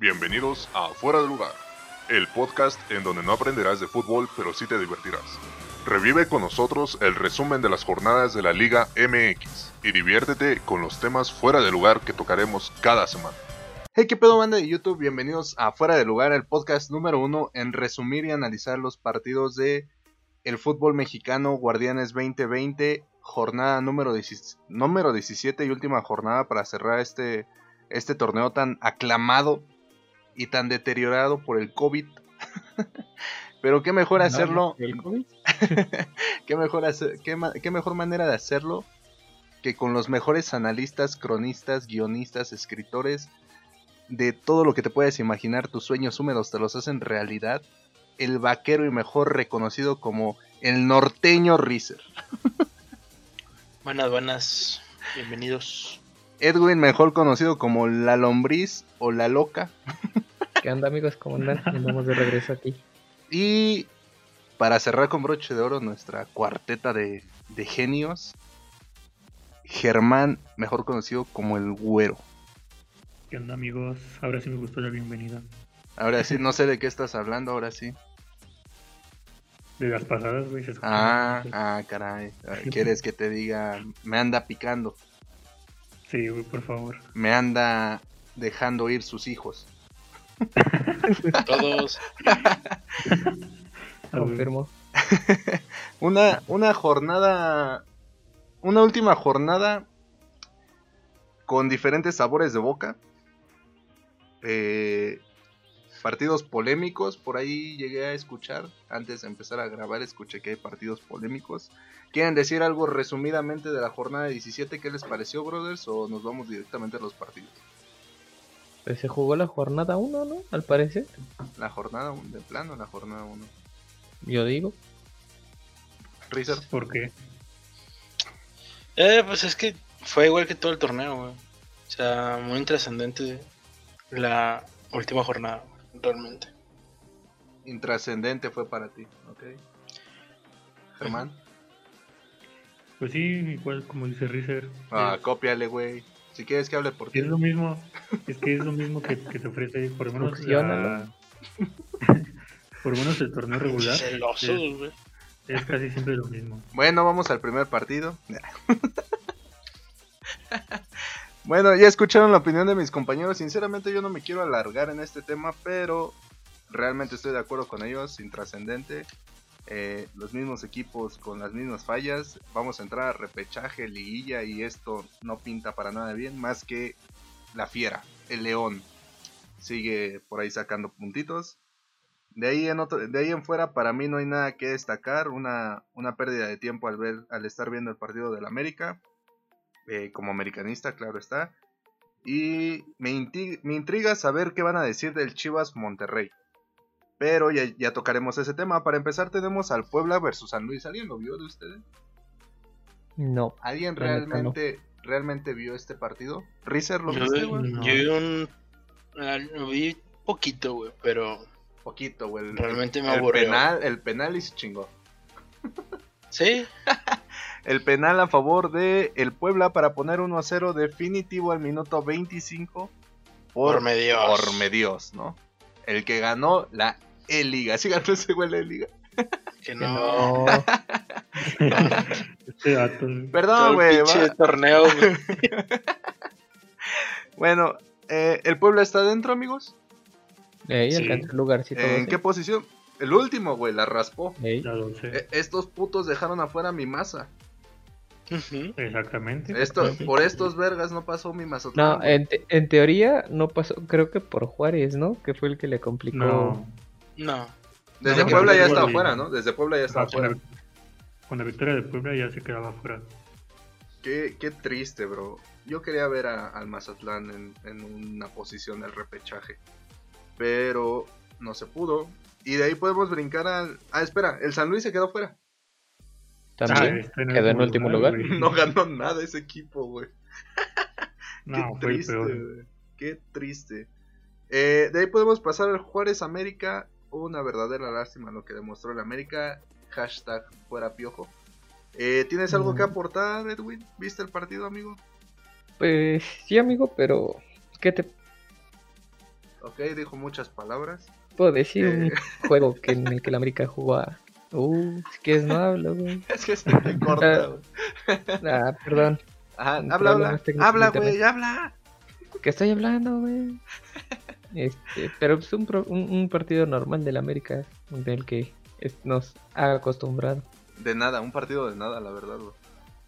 Bienvenidos a Fuera de Lugar, el podcast en donde no aprenderás de fútbol, pero sí te divertirás. Revive con nosotros el resumen de las jornadas de la Liga MX y diviértete con los temas fuera de lugar que tocaremos cada semana. Hey, qué pedo, banda de YouTube. Bienvenidos a Fuera de Lugar, el podcast número uno en resumir y analizar los partidos de el fútbol mexicano Guardianes 2020, jornada número, 17, número 17 y última jornada para cerrar este, este torneo tan aclamado y tan deteriorado por el COVID. Pero qué mejor hacerlo. ¿El COVID? qué, mejor hacer, qué, mejor manera de hacerlo que con los mejores analistas, cronistas, guionistas, escritores de todo lo que te puedes imaginar, tus sueños húmedos te los hacen realidad. El vaquero y mejor reconocido como el norteño Rizer. Buenas, buenas. Bienvenidos. Edwin, mejor conocido como la lombriz o la loca. ¿Qué onda amigos? ¿Cómo andan? Andamos de regreso aquí. Y para cerrar con broche de oro nuestra cuarteta de, de genios, Germán, mejor conocido como el güero. ¿Qué onda amigos? Ahora sí me gustó la bienvenida. Ahora sí, no sé de qué estás hablando, ahora sí. De las pasadas, güey. Ah, ah, caray. ¿Quieres que te diga? Me anda picando. Sí, güey, por favor. Me anda dejando ir sus hijos. Todos. Confirmo. Una, una jornada. Una última jornada. Con diferentes sabores de boca. Eh, partidos polémicos. Por ahí llegué a escuchar. Antes de empezar a grabar, escuché que hay partidos polémicos. ¿Quieren decir algo resumidamente de la jornada 17? ¿Qué les pareció, brothers? ¿O nos vamos directamente a los partidos? Pues se jugó la jornada 1, ¿no? Al parecer. La jornada 1, de plano, la jornada 1. Yo digo. Rizer. ¿Por qué? Eh, pues es que fue igual que todo el torneo, güey. O sea, muy intrascendente la última jornada, realmente. Intrascendente fue para ti, ¿ok? Germán. Pues sí, igual como dice Rizer. Ah, es, cópiale, güey. Si quieres que hable por ti. es lo mismo. Es que es lo mismo que, que te ofrece, por lo menos. La- por lo menos el torneo regular. Celosos, Es, güey. es casi siempre lo mismo. Bueno, vamos al primer partido. bueno, ya escucharon la opinión de mis compañeros. Sinceramente yo no me quiero alargar en este tema, pero realmente estoy de acuerdo con ellos. Intrascendente. Eh, los mismos equipos con las mismas fallas. Vamos a entrar a repechaje, liguilla y esto no pinta para nada bien. Más que la fiera, el león. Sigue por ahí sacando puntitos. De ahí en otro, de ahí en fuera para mí no hay nada que destacar, una, una pérdida de tiempo al ver, al estar viendo el partido del América, eh, como americanista, claro está. Y me, me intriga saber qué van a decir del Chivas Monterrey. Pero ya, ya tocaremos ese tema. Para empezar tenemos al Puebla versus San Luis. ¿Alguien lo vio de ustedes? No. ¿Alguien no. realmente, realmente vio este partido? ¿Rizer lo Yo, viste, vi- güey? No. yo vi un. ah, Lo vi poquito, güey, pero Poquito, güey. El- realmente me el aburrió. penal, el penal y se chingó. Sí, El penal a favor de el Puebla para poner 1 a 0 definitivo al minuto 25 por, por medios. por medios, ¿no? El que ganó la E-Liga. ¿Sí ganó ese güey la E-Liga? Que no. no. Este. Todo Perdón, el güey. torneo, güey. Bueno, eh, ¿el Puebla está adentro, amigos? Ey, Sí. el lugarcito. ¿En qué posición? El último, güey, la raspó. Ey. La 12. Eh, estos putos dejaron afuera mi masa. Ujú. Exactamente. Esto, por estos vergas no pasó mi Mazatlán. No, en, te- en teoría no pasó, creo que por Juárez, ¿no? Que fue el que le complicó. No. No. Desde no, Puebla ya estaba no, afuera, no. Desde Puebla ya estaba Ah, con, la, afuera. con la victoria de Puebla ya se quedaba fuera. Qué, qué triste, bro. Yo quería ver a- al Mazatlán en, en una posición del repechaje. Pero no se pudo. Y de ahí podemos brincar al... Ah, espera, el San Luis se quedó fuera. También Ah, este no quedó en último lugar. No ganó nada ese equipo, güey. No, Qué fue el triste, peor. güey. Qué triste. Eh, de ahí podemos pasar al Juárez América. Una verdadera lástima lo que demostró el América. Hashtag fuera piojo. Eh, ¿Tienes algo que Mm. aportar, Edwin? ¿Viste el partido, amigo? Pues sí, amigo, pero ¿qué te Ok, dijo muchas palabras. Puedo decir Eh. un juego que en el que el América jugó a... Uh, si quieres no hablo, güey. Es que se te corta, güey. Ah, perdón. Ajá, habla, habla. Habla, güey, habla. ¿Qué estoy hablando, güey? Este, pero es un, pro- un, un partido normal del América del que es- nos ha acostumbrado. De nada, un partido de nada, la verdad.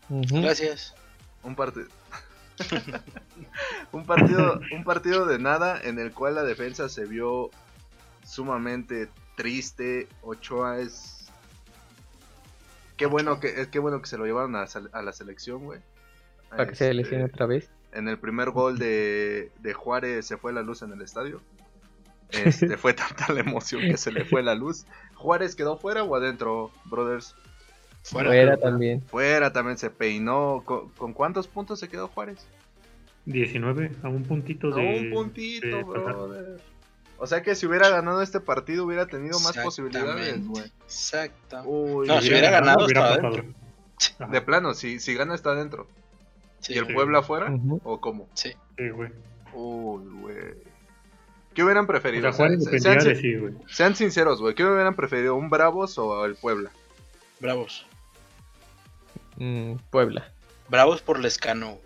Gracias. Un partido. un partido, un partido de nada en el cual la defensa se vio sumamente triste. Ochoa es. Qué bueno que, es qué bueno que se lo llevaron a, la selección, güey. Para que se Este, lesione otra vez. En el primer gol de, de Juárez se fue la luz en el estadio. Este, fue tanta la emoción que se le fue la luz. ¿Juárez quedó fuera o adentro, brothers? Fuera. Fuera también. Fuera también se peinó. ¿Con, con cuántos puntos se quedó Juárez? 19, a un puntito A de. un puntito, de brother. O sea que si hubiera ganado este partido hubiera tenido más posibilidades, Exactamente. güey. Exacto. Uy, No, si hubiera ganado, hubiera. Ajá, de plano, si, si gana está adentro. Sí, ¿Y el sí. Puebla fuera? Ujú. ¿O cómo? sí. sí, güey. Uy, güey. ¿Qué hubieran O preferido? sea, sean, de sí, güey. sean sinceros, güey. ¿Qué hubieran preferido? ¿Un Bravos o el Puebla? Bravos. Mm, Puebla. Bravos por Lescano.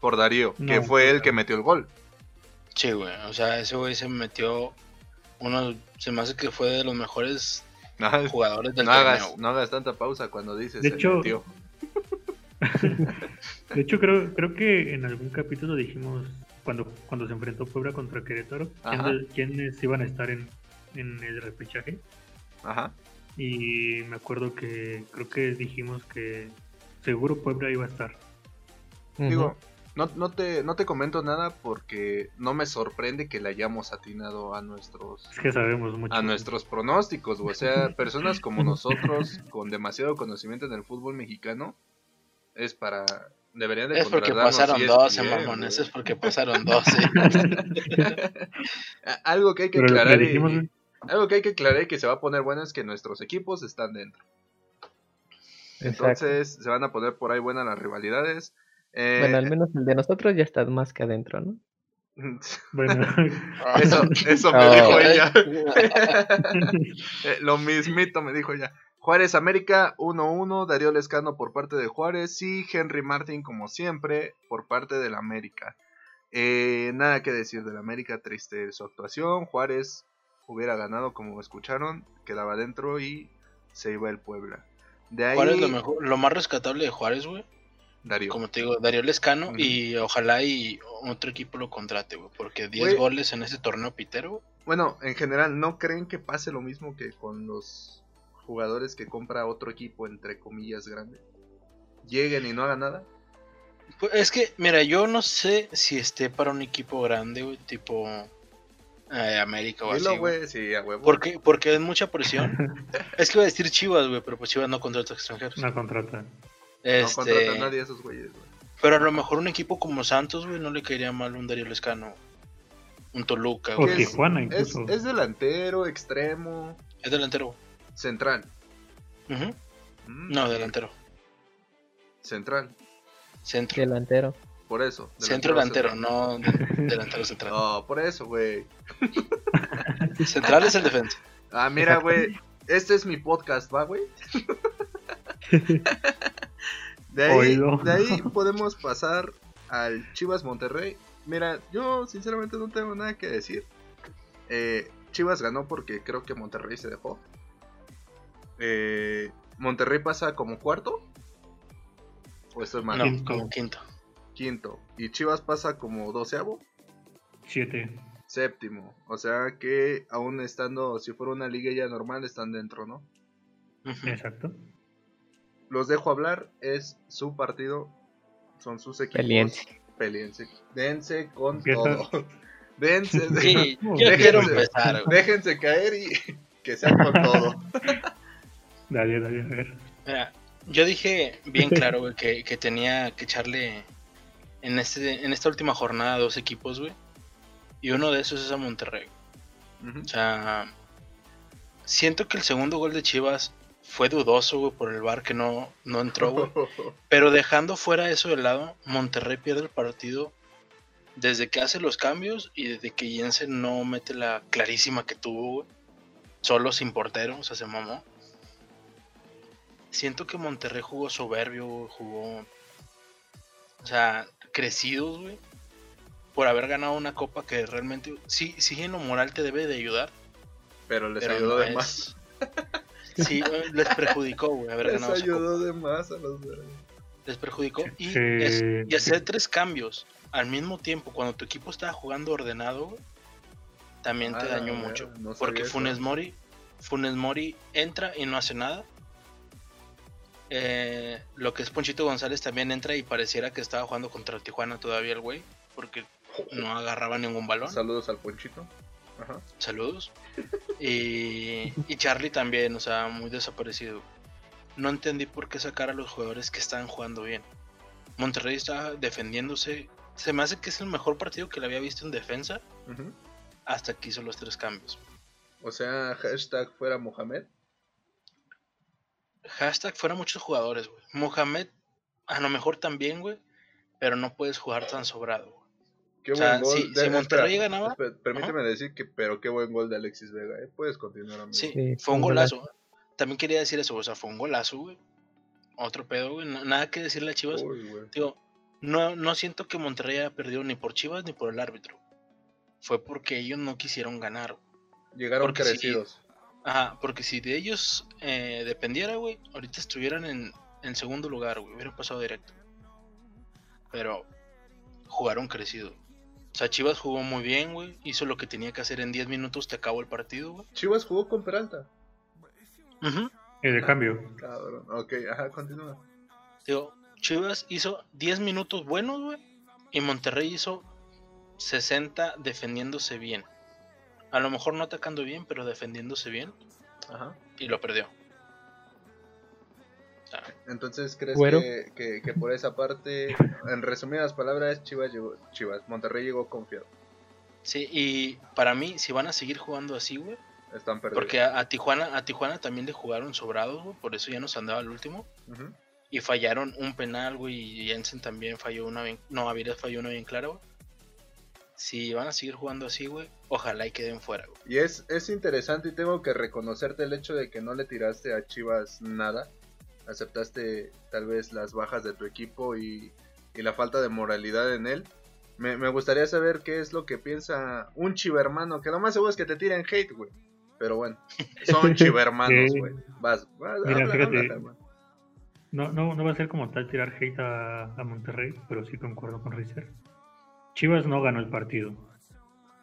Por Darío, que No, fue el que metió el gol. Sí, güey. O sea, ese güey se metió uno. Se me hace que fue de los mejores No, jugadores del no hagas, no hagas tanta pausa cuando dices De se hecho- metió. De hecho, creo, creo que en algún capítulo dijimos, cuando, cuando se enfrentó Puebla contra Querétaro, quiénes iban a estar en, en el repechaje. Ajá. Y me acuerdo que creo que dijimos que seguro Puebla iba a estar. Digo, no, no, te, no te comento nada porque no me sorprende que le hayamos atinado a nuestros Es que sabemos mucho. a nuestros pronósticos, o sea, personas como nosotros con demasiado conocimiento en el fútbol mexicano es para deberían de Es porque pasaron ESPN, 12, güey. mamones. Es porque pasaron 12. A- Algo que hay que Pero lo que aclarar y- algo que hay que aclarar y que se va a poner bueno es que nuestros equipos están dentro. Exacto. Entonces se van a poner por ahí buenas las rivalidades. Eh, Bueno, al menos el de nosotros ya está más que adentro, ¿no? Bueno, eso, eso me Oh. dijo ella. Eh, lo mismito me dijo ella. Juárez América 1-1, Darío Lescano por parte de Juárez y Henry Martin como siempre por parte del América. Eh, nada que decir del América, triste su actuación. Juárez hubiera ganado como escucharon, quedaba dentro y se iba el Puebla. De ahí Juárez lo, mejor, lo más rescatable de Juárez, güey. Darío. Como te digo, Darío Lescano. Y ojalá y otro equipo lo contrate, güey. Porque 10 Güey. goles en ese torneo pitero. Bueno, en general, ¿no creen que pase lo mismo que con los jugadores que compra otro equipo entre comillas grande? Lleguen y no hagan nada. Pues es que, mira, yo no sé si esté para un equipo grande, güey. Tipo eh, América o Dilo, así, güey. güey, sí, a huevo. Porque, porque es mucha presión. es que iba a decir Chivas, güey, pero pues Chivas no contrata extranjeros. una contrata. No Este, contratan a nadie de esos güeyes, güey. pero a lo mejor un equipo como Santos, güey, no le caería mal un Darío Lescano. Un Toluca, O güey. es- Tijuana incluso. es delantero, extremo, Es delantero, central. Mm, No, delantero. Central, Centro. Delantero. por eso. Centro delantero, central. no de- delantero central. No, por eso, güey. Central es el defensa. Ah, mira, güey. Este es mi podcast, ¿va, güey? De ahí, de ahí podemos pasar al Chivas Monterrey. Mira, yo sinceramente no tengo nada que decir. Eh, Chivas ganó porque creo que Monterrey se dejó. Eh, Monterrey pasa como cuarto. ¿O estoy mal? No, Quinto. como quinto. Quinto. Y Chivas pasa como doceavo. Siete. Séptimo. O sea que aún estando, si fuera una liga ya normal, están dentro, ¿no? Exacto. Los dejo hablar, es su partido, son sus equipos. Peliense. Peliense. Dense con Empieza. todo. Dense, de- Sí, yo Déjense- quiero empezar, déjense caer y que sea con todo. Dale, dale, a ver. Mira, yo dije bien claro, güey, que, que tenía que echarle en este en esta última jornada dos equipos, güey. Y uno de esos es a Monterrey. O sea, siento que el segundo gol de Chivas fue dudoso, güey, por el bar que no, no entró, güey. Pero dejando fuera eso de lado, Monterrey pierde el partido Desde que hace los cambios y desde que Jensen no mete la clarísima que tuvo, güey. Solo sin portero, o sea, se mamó. Siento que Monterrey jugó soberbio, jugó. O sea, crecidos, güey. Por haber ganado una copa que realmente. Sí, sí, en lo moral te debe de ayudar. Pero les pero ayudó no de es- más. Sí, les perjudicó, güey, haber Les ganado esa copa. ayudó de más a los verdes. les perjudicó y, Sí. es- y hacer tres cambios al mismo tiempo cuando tu equipo estaba jugando ordenado güey, también te Ah, dañó mucho no porque eso. Funes Mori Funes Mori entra y no hace nada Eh, lo que es Ponchito González también entra y pareciera que estaba jugando contra Tijuana todavía el güey porque no agarraba ningún balón Saludos al Ponchito. Ajá. Saludos. Y, y Charlie también, o sea, muy desaparecido. No entendí por qué sacar a los jugadores que estaban jugando bien. Monterrey estaba defendiéndose. Se me hace que es el mejor partido que le había visto en defensa hasta que hizo los tres cambios. O sea, hashtag fuera Mohamed. Hashtag fuera muchos jugadores, güey. Mohamed, a lo mejor también, güey. Pero no puedes jugar tan sobrado. güey. Qué O sea, buen gol. si- de- si Monterrey espera, ganaba- espera, permíteme decir que, pero qué buen gol de Alexis Vega. ¿eh? Puedes continuar, amigo. Sí, Sí, fue un golazo. golazo. También quería decir eso, o sea, fue un golazo, güey. Otro pedo, güey. na- Nada que decirle a Chivas. Uy, güey. Digo, no, no siento que Monterrey haya perdido ni por Chivas ni por el árbitro. Fue porque ellos no quisieron ganar. Llegaron porque crecidos. Ajá, porque si de ellos eh, dependiera, güey, ahorita estuvieran en, en segundo lugar, güey, hubieran pasado directo. Pero jugaron crecido. O sea, Chivas jugó muy bien, güey. Hizo lo que tenía que hacer en 10 minutos, te acabó el partido, güey. Chivas jugó con Peralta. Ujú. Eh, de cambio. Cabrón. Ok, ajá, continúa. Digo, Chivas hizo 10 minutos buenos, güey. Y Monterrey hizo 60 defendiéndose bien. A lo mejor no atacando bien, pero defendiéndose bien. Ajá. Y lo perdió. Sea, Entonces, ¿crees que, que, que por esa parte, en resumidas palabras, Chivas llegó, Chivas, Monterrey llegó confiado. sí, y para mí, si van a seguir jugando así, güey. Están perdidos. Porque a, a Tijuana, a Tijuana también le jugaron sobrados, güey. Por eso ya nos andaba el último. Ujú. Y fallaron un penal, güey. Y Jensen también falló una bien. No, Avilés falló una bien clara, güey. Si van a seguir jugando así, güey, ojalá y queden fuera, güey. Y es, es interesante y tengo que reconocerte el hecho de que no le tiraste a Chivas nada. Aceptaste tal vez las bajas de tu equipo y, y la falta de moralidad en él. Me, me gustaría saber qué es lo que piensa un chivermano, que lo más seguro es que te tiren hate, güey. Pero bueno, son chivermanos, güey. Vas, vas, Mira, habla, fíjate. habla. No, no, no va a ser como tal tirar hate a, a Monterrey, pero sí concuerdo con Rizer. Chivas no ganó el partido.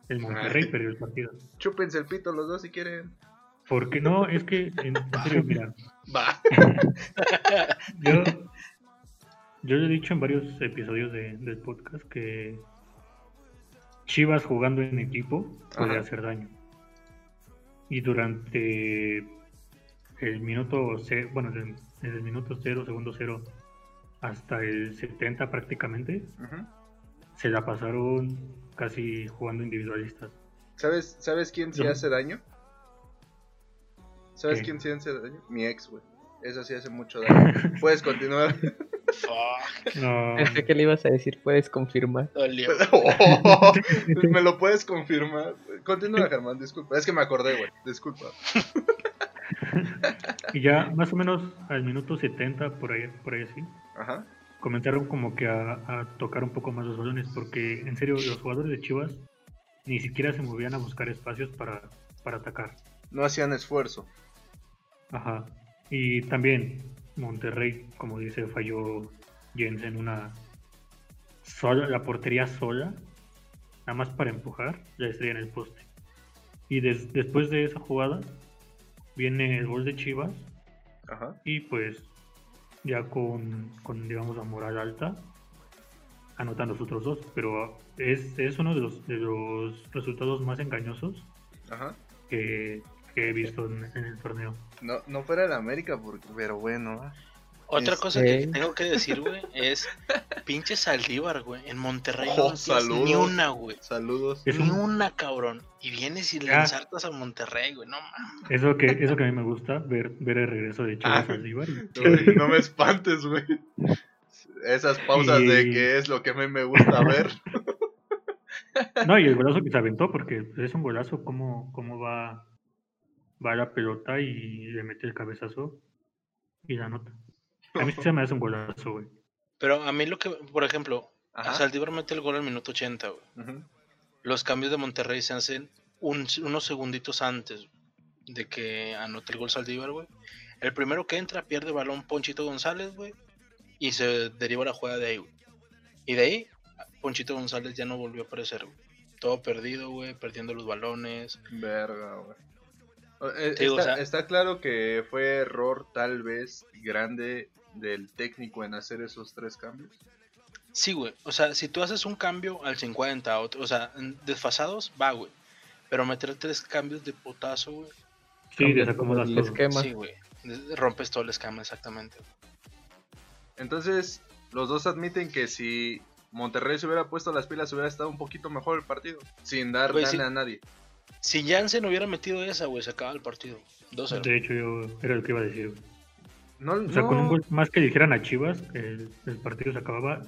El Monterrey Ay. perdió el partido. Chúpense el pito los dos si quieren. Porque no, es que, en, serio, mira, Va. yo, yo lo he dicho en varios episodios de- del podcast que Chivas jugando en equipo puede Ajá. hacer daño. Y durante el minuto, ce- bueno, desde, el minuto 0, segundo 0, hasta el 70 prácticamente, Ujú. Se la pasaron casi jugando individualistas. ¿Sabes, ¿Sabes quién sí No. hace daño? ¿Sabes ¿Qué? quién sí hace daño? Mi ex, güey. Eso sí hace mucho daño. Puedes continuar. Fuck, No, Pensé que le ibas a decir, puedes confirmar. dolió. me lo puedes confirmar. Continúa, Germán, disculpa. Es que me acordé, güey. Disculpa. y ya más o menos al minuto 70, por ahí, por ahí así, Ajá. Comenzaron como que a, a tocar un poco más los balones, porque en serio los jugadores de Chivas ni siquiera se movían a buscar espacios para, para atacar. No hacían esfuerzo. Ajá. Y también Monterrey, como dice, falló Jensen una sola, la portería sola, nada más para empujar la estrella en el poste. Y des- después de esa jugada viene el gol de Chivas Ajá. y pues ya con, con digamos la moral alta anotan los otros dos, pero es, es uno de los, de los resultados más engañosos Ajá. que, que he visto en, en el torneo. No, no fuera de América, porque, pero bueno. Otra Este- cosa que tengo que decir, güey, es pinche Saldívar, güey. En Monterrey no Oh, metías saludos. ni una, güey. Saludos. Es Ni un- una, cabrón. Y vienes y le Ah. ensartas a Monterrey, güey. No mames. Eso que, eso que a mí me gusta, ver, ver el regreso de Chivas Ah. Saldívar. No, no me espantes, güey. Esas pausas de que es lo que a mí me gusta ver. No, y el golazo que se aventó, porque es un golazo, cómo, cómo va, va la pelota y le mete el cabezazo y la nota. A mí sí se me hace un golazo, güey. Pero a mí lo que, por ejemplo, Ajá. a Saldívar mete el gol al minuto 80, güey. Los cambios de Monterrey se hacen un- unos segunditos antes de que anote el gol Saldívar, güey. El primero que entra pierde balón Ponchito González, güey. Y se deriva la jugada de ahí, güey. Y de ahí, Ponchito González ya no volvió a aparecer, güey. Todo perdido, güey, perdiendo los balones. Verga, güey. Eh, digo, está, o sea- está claro que fue error tal vez grande del técnico en hacer esos tres cambios. Sí, güey. O sea, si tú haces un cambio al 50, otro, o sea, desfasados, va, güey. Pero meter tres cambios de potazo, güey. Sí, desacomodas todo el esquema. Sí, güey. Rompes todo el esquema, exactamente. Entonces, los dos admiten que si Monterrey se hubiera puesto las pilas, hubiera estado un poquito mejor el partido. Sin dar Güey, gana sí. a nadie. Si Jansen hubiera metido esa, güey, se acaba el partido. 2-0. De hecho, yo era lo que iba a decir. güey. No, O sea, no- con un gol más que dijeran a Chivas, el, el partido se acababa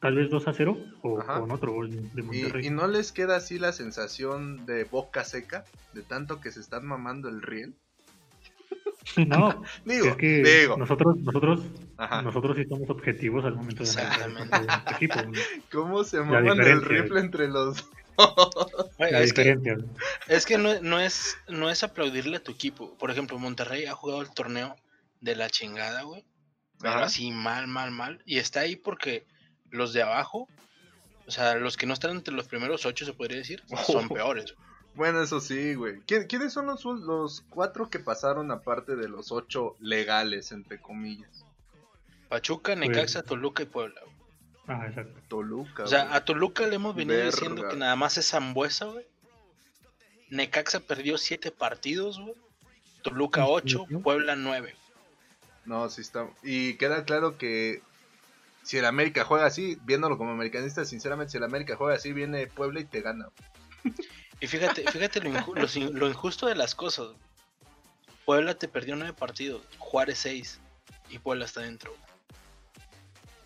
tal vez 2 a 0 o Ajá. con otro gol de Monterrey. y, y no les queda así la sensación de boca seca, de tanto que se están mamando el riel. No, Digo, es que digo. nosotros, nosotros, Ajá. nosotros sí somos objetivos al momento de analizar el nuestro equipo. ¿Cómo se maman el rifle entre los Güey, La que, diferencia. Es que no, no es no es aplaudirle a tu equipo. Por ejemplo, Monterrey ha jugado el torneo de la chingada, güey. Pero así mal, mal, mal. Y está ahí porque los de abajo, o sea, los que no están entre los primeros ocho, se podría decir, son Oh. peores. Bueno, eso sí, güey. ¿Quién- ¿Quiénes son los, los cuatro que pasaron aparte de los ocho legales, entre comillas? Pachuca, Necaxa, Toluca y Puebla. güey. Ajá, exacto. Toluca. O sea, güey. a Toluca le hemos venido diciendo Verga. que nada más es Zambuesa, güey. Necaxa perdió siete partidos, güey. Toluca Ujú. 8, Puebla 9. No, sí está. Y queda claro que si el América juega así, viéndolo como americanista, sinceramente, si el América juega así, viene Puebla y te gana. Y fíjate, fíjate lo, inju- lo sin- lo injusto de las cosas. Puebla te perdió 9 partidos, Juárez 6 y Puebla está dentro. güey.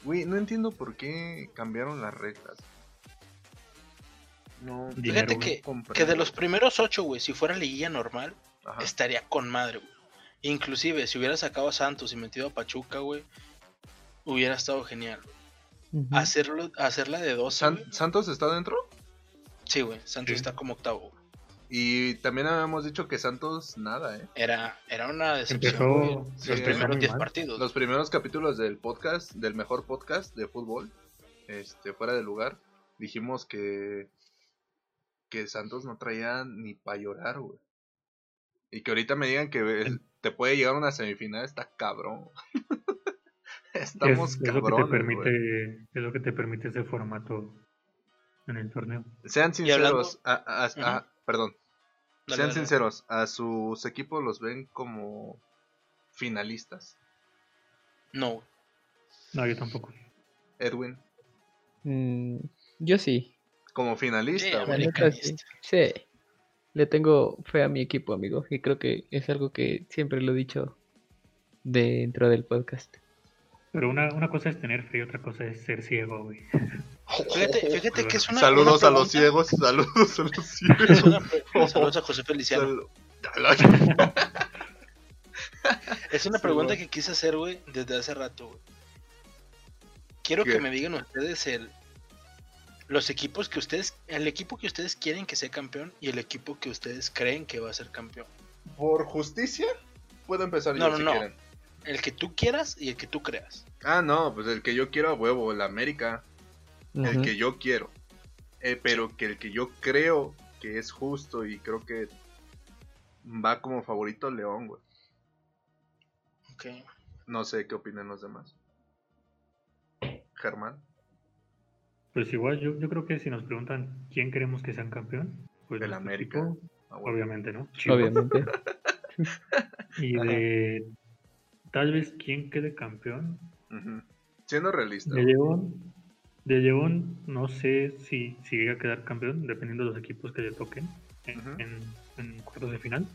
Güey, no entiendo por qué cambiaron las reglas. No, Dinero, Fíjate que, que de los primeros 8, güey, si fuera liguilla normal, Ajá. estaría con madre, güey. Inclusive, si hubiera sacado a Santos y metido a Pachuca, güey, hubiera estado genial. Hacerlo, hacerla de 12, San-. ¿Santos está dentro? Sí, güey, Santos Sí. está como octavo. güey. Y también habíamos dicho que Santos nada, ¿eh? Era, era una decepción. Empezó. Sí, los primeros muy 10 mal. partidos. Los primeros capítulos del podcast, del mejor podcast de fútbol, este, fuera de lugar, dijimos que que Santos no traía ni para llorar, güey. Y que ahorita me digan que te puede llegar a una semifinal, está cabrón. Estamos es, es lo que te permite, es lo que te permite ese formato en el torneo. Sean sinceros, a- a- a- Ujú. perdón, Dale, sean dale. sinceros, a sus equipos los ven como finalistas. No. No, yo tampoco. Edwin, Mm, yo sí. Como finalista, sí. Sí. Le tengo fe a mi equipo, amigo. Y creo que es algo que siempre lo he dicho dentro del podcast. Pero una, una cosa es tener fe y otra cosa es ser ciego, güey. Fíjate, fíjate que es una. Saludos una a los ciegos, saludos a los ciegos. Es una pre- Saludos a José Feliciano. Sal- Es una Sí, pregunta que quise hacer, güey, desde hace rato, güey. Quiero ¿Qué? que me digan ustedes el. Los equipos que ustedes. El equipo que ustedes quieren que sea campeón y el equipo que ustedes creen que va a ser campeón. Por justicia, puedo empezar No, yo no, si no. quieren. El que tú quieras y el que tú creas. Ah, no, pues el que yo quiero a huevo, el América. El que yo quiero. Eh, pero que el que yo creo que es justo y creo que va como favorito León, güey. Ok. No sé qué opinan los demás. Germán. Pues igual, yo, yo creo que si nos preguntan quién queremos que sean campeón, pues El nuestro América. equipo, Ah, bueno. obviamente, ¿no? Chivas. Obviamente. Y Ajá. de tal vez quién quede campeón. Siendo realista. De León, de León no sé si, si llega a quedar campeón, dependiendo de los equipos que le toquen en, Ujú. en- en cuartos de final.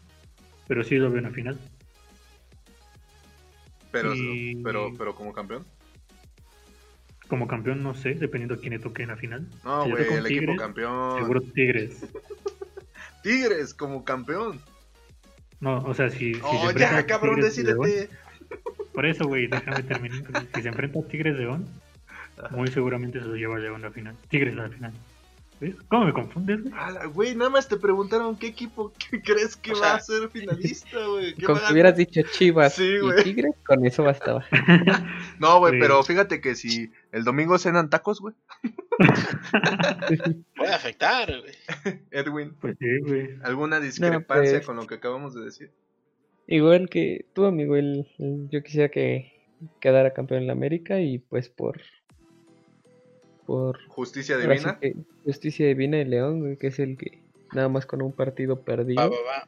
Pero sí lo veo en la final. Pero, y- pero, pero como campeón. Como campeón no sé, dependiendo a quién le toque en la final. No, Si güey, el equipo campeón. Seguro Tigres. Tigres como campeón. No, o sea, si, si oh, se ya, cabrón, decídete. Por eso, güey, déjame terminar. Si se enfrenta a Tigres León, muy seguramente se lo lleva León a la final. Tigres a la final. ¿Ves? ¿Cómo me confundes, güey? Güey, nada más te preguntaron qué equipo crees que O va sea, a ser finalista, güey. ¿Qué Con que hubieras dicho Chivas Sí, y. Tigres, con eso bastaba. No, güey, Sí. pero fíjate que si el domingo cenan tacos, güey. Puede afectar, güey. Edwin, Pues sí, güey. ¿alguna discrepancia pues. con lo que acabamos de decir? Igual que tú, amigo, el, el- yo quisiera que quedara campeón en la América y pues por por Justicia divina. que justicia divina de León, güey, que es el que nada más con un partido perdido, Va, va, va.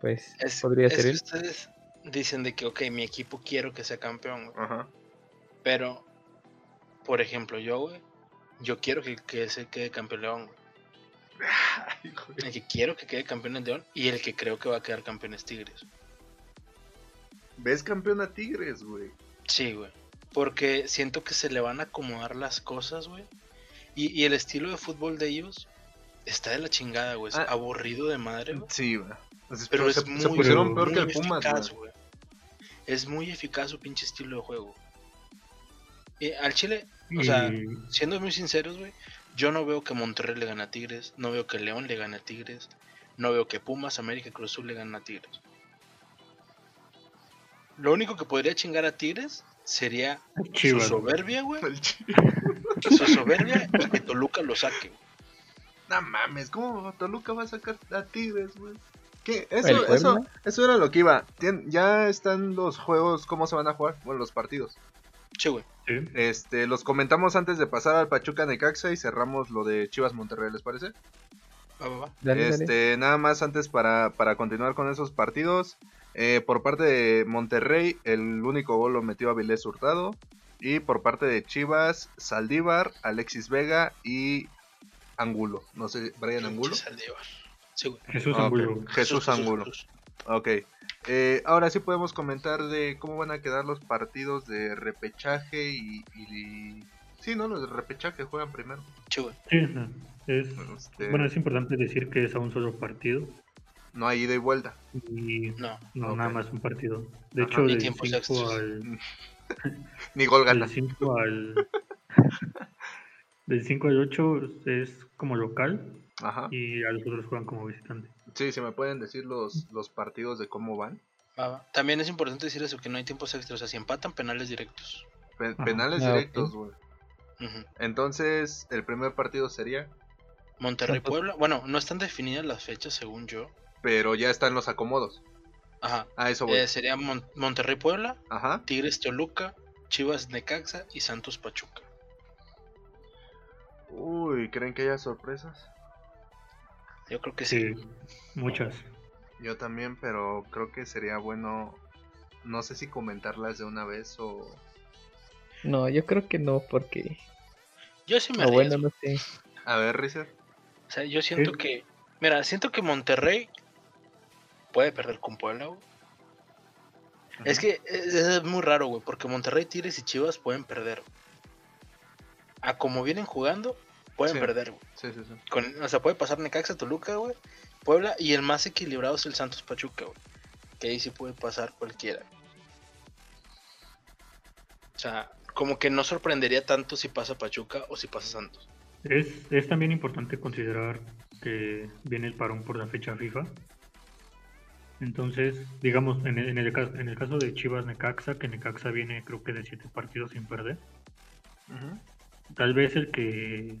pues Es, podría es ser que él. ustedes dicen de que, ok, mi equipo quiero que sea campeón, güey. Ajá. Pero, por ejemplo, yo, güey, yo quiero que, que se quede campeón León, güey. Ay, güey. El que quiero que quede campeón es León y el que creo que va a quedar campeón es Tigres. ¿Ves campeón a Tigres, güey? Sí, güey. Porque siento que se le van a acomodar las cosas, güey. Y, y el estilo de fútbol de ellos está de la chingada, güey. Es Ah. aburrido de madre, güey. Sí, güey. Pero pero es se, muy, se pusieron muy peor que el muy Pumas, eficaz, güey. güey. Es muy eficaz su pinche estilo de juego. Y al Chile, o sea, siendo muy sinceros, güey, yo no veo que Monterrey le gane a Tigres, no veo que León le gane a Tigres, no veo que Pumas, América y Cruz Azul le ganen a Tigres. Lo único que podría chingar a Tigres sería su soberbia, güey. Su soberbia y que Toluca lo saque. güey. No mames, ¿cómo Toluca va a sacar a Tigres, güey? ¿Qué? ¿El Eso, eso, eso era lo que iba. Tien- ya están los juegos, ¿cómo se van a jugar? Bueno, los partidos. Sí, güey. Sí. Este, los comentamos antes de pasar al Pachuca Necaxa y cerramos lo de Chivas Monterrey, ¿les parece? Va, va, va. Dale, dale. Este, nada más antes para, para continuar con esos partidos. Eh, por parte de Monterrey, el único gol lo metió Avilés Hurtado. Y por parte de Chivas, Saldívar, Alexis Vega y Angulo. No sé, Brian Angulo. Sí. Jesús Ah, ok. Angulo. Jesús Angulo. Jesús. Ok. Eh, ahora sí podemos comentar de cómo van a quedar los partidos de repechaje y... y- Sí, ¿no? Los de repechaje juegan primero. Sí, es, Este, bueno, es importante decir que es a un solo partido No hay ida y vuelta. y No. no nada más un partido. De Ajá. hecho, Ni del tiempos 5 extras. al, Ni gol gana. del 5 al del 5 al 8 es como local Ajá. y a los otros juegan como visitante. Sí, si me pueden decir los, los partidos de cómo van. Va, va. También es importante decir eso, que no hay tiempos extras. O sea, si empatan, penales directos. Pe- Ajá. penales Ah, directos, güey. Entonces, el primer partido sería, Monterrey. Puebla. Bueno, no están definidas las fechas según yo. Pero ya están los acomodos. Ajá. A eso voy. Eh, sería Mon- Monterrey, Puebla, Ajá. Tigres, Toluca, Chivas, Necaxa y Santos, Pachuca. Uy, ¿creen que haya sorpresas? Yo creo que sí. Sí, muchas. Yo también, pero creo que sería bueno, no sé si comentarlas de una vez o... No, yo creo que no, porque Yo sí me o bueno, no sé. A ver, Rizer. O sea, yo siento Sí. que. Mira, siento que Monterrey puede perder con Puebla, güey. Es que es, es muy raro, güey, porque Monterrey, Tigres y Chivas pueden perder. A como vienen jugando, pueden Sí. perder, güey. Sí, sí, sí. Con- o sea, puede pasar Necaxa, Toluca, güey, Puebla, y el más equilibrado es el Santos Pachuca, güey. Que ahí sí puede pasar cualquiera. O sea, como que no sorprendería tanto si pasa Pachuca o si pasa Santos. Es, es también importante considerar que viene el parón por la fecha FIFA. Entonces, digamos, en el, en el, caso, en el caso de Chivas Necaxa, que Necaxa viene creo que de siete partidos sin perder, tal vez el que